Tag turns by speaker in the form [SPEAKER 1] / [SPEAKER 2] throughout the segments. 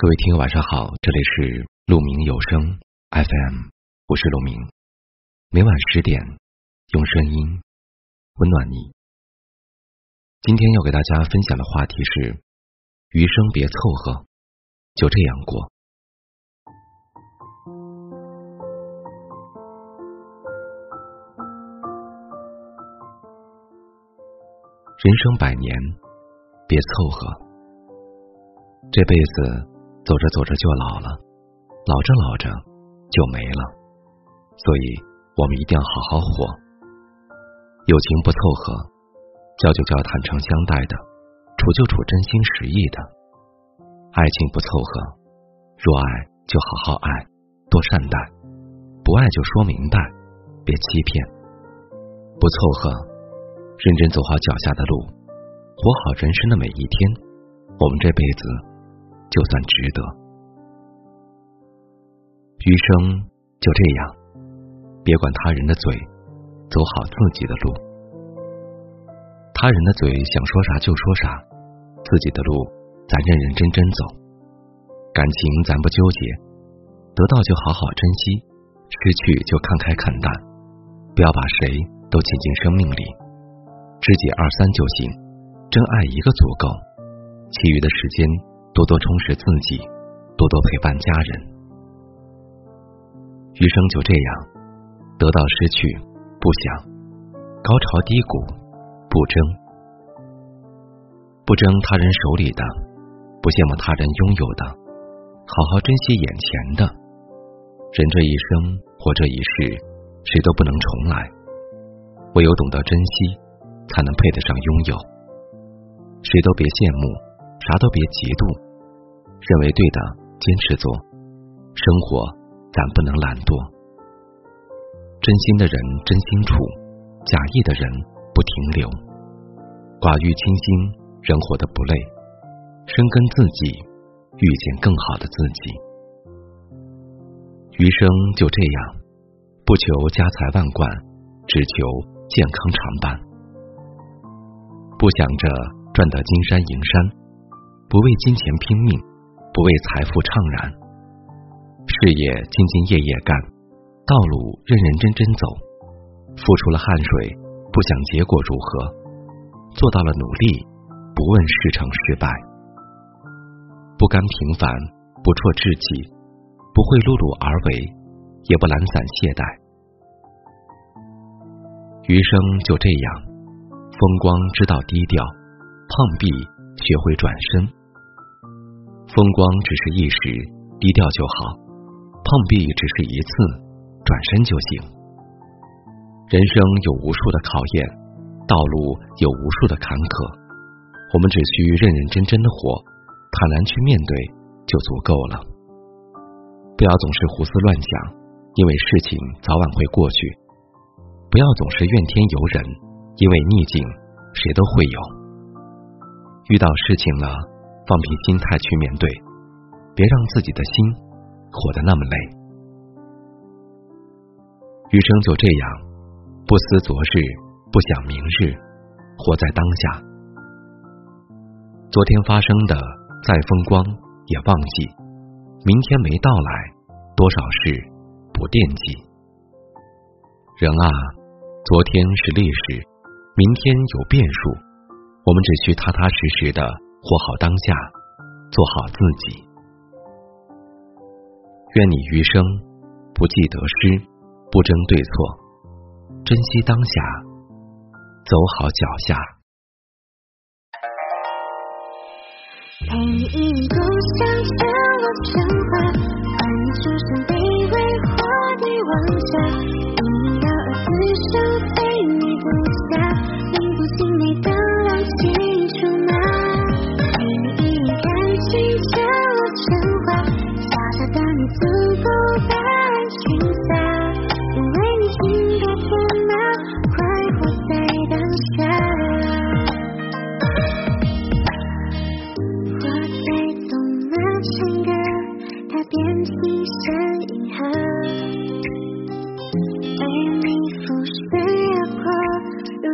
[SPEAKER 1] 各位听友晚上好，这里是鹿鸣有声 FM，我是鹿鸣，每晚十点用声音温暖你。今天要给大家分享的话题是：余生别凑合，就这样过。人生百年，别凑合，这辈子。走着走着就老了，老着老着就没了，所以我们一定要好好活。友情不凑合，交就交坦诚相待的，处就处真心实意的。爱情不凑合，若爱就好好爱，多善待；不爱就说明白，别欺骗。不凑合，认真走好脚下的路，活好人生的每一天，我们这辈子。就算值得，余生就这样，别管他人的嘴，走好自己的路。他人的嘴想说啥就说啥，自己的路咱认认真真走。感情咱不纠结，得到就好好珍惜，失去就看开看淡，不要把谁都请进生命里。知己二三就行，真爱一个足够，其余的时间。多多充实自己，多多陪伴家人。余生就这样，得到失去不想，高潮低谷不争，不争他人手里的，不羡慕他人拥有的，好好珍惜眼前的。人这一生，活这一世，谁都不能重来，唯有懂得珍惜，才能配得上拥有。谁都别羡慕。啥都别嫉妒，认为对的坚持做，生活咱不能懒惰。真心的人真心处，假意的人不停留。寡欲清心，人活得不累。深耕自己，遇见更好的自己。余生就这样，不求家财万贯，只求健康常伴。不想着赚得金山银山。不为金钱拼命，不为财富怅然，事业兢兢业业干，道路认认真真走，付出了汗水，不想结果如何，做到了努力，不问事成失败，不甘平凡，不辍志气，不会碌碌而为，也不懒散懈怠，余生就这样，风光知道低调，碰壁学会转身。风光只是一时，低调就好；碰壁只是一次，转身就行。人生有无数的考验，道路有无数的坎坷，我们只需认认真真的活，坦然去面对就足够了。不要总是胡思乱想，因为事情早晚会过去；不要总是怨天尤人，因为逆境谁都会有。遇到事情了。放平心态去面对，别让自己的心活得那么累。余生就这样，不思昨日，不想明日，活在当下。昨天发生的再风光也忘记，明天没到来，多少事不惦记。人啊，昨天是历史，明天有变数，我们只需踏踏实实的。活好当下，做好自己。愿你余生不计得失，不争对错，珍惜当下，走好脚下。陪你一路向着我成花，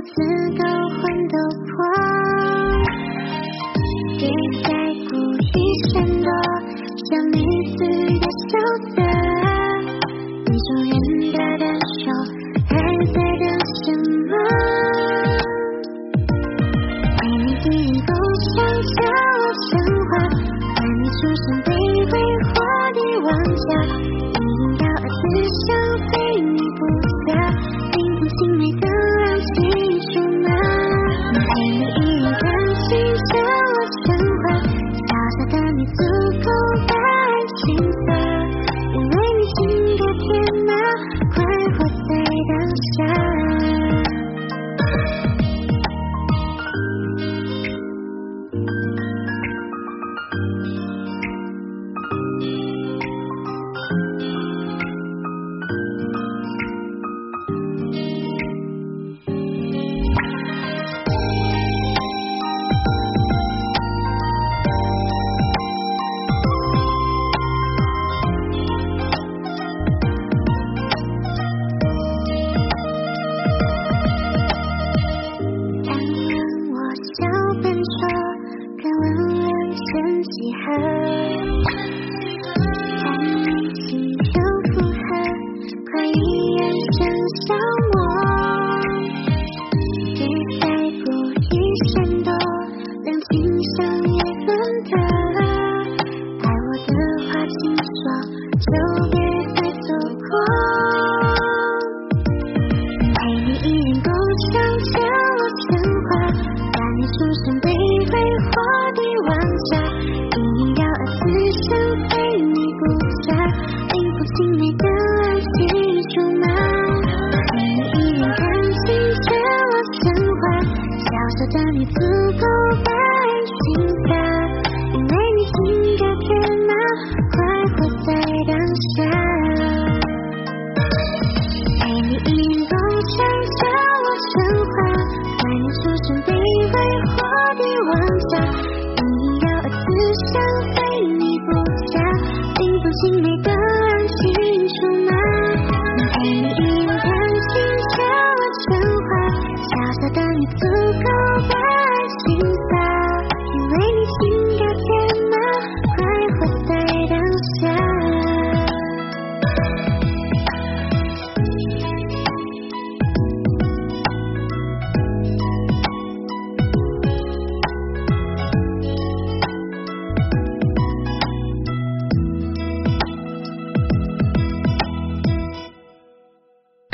[SPEAKER 1] 此。听说，就别。夏，陪你，一路上叫我成花。爱你，处处地位或帝王。下，一你，让我的想你不嫁。听风行每。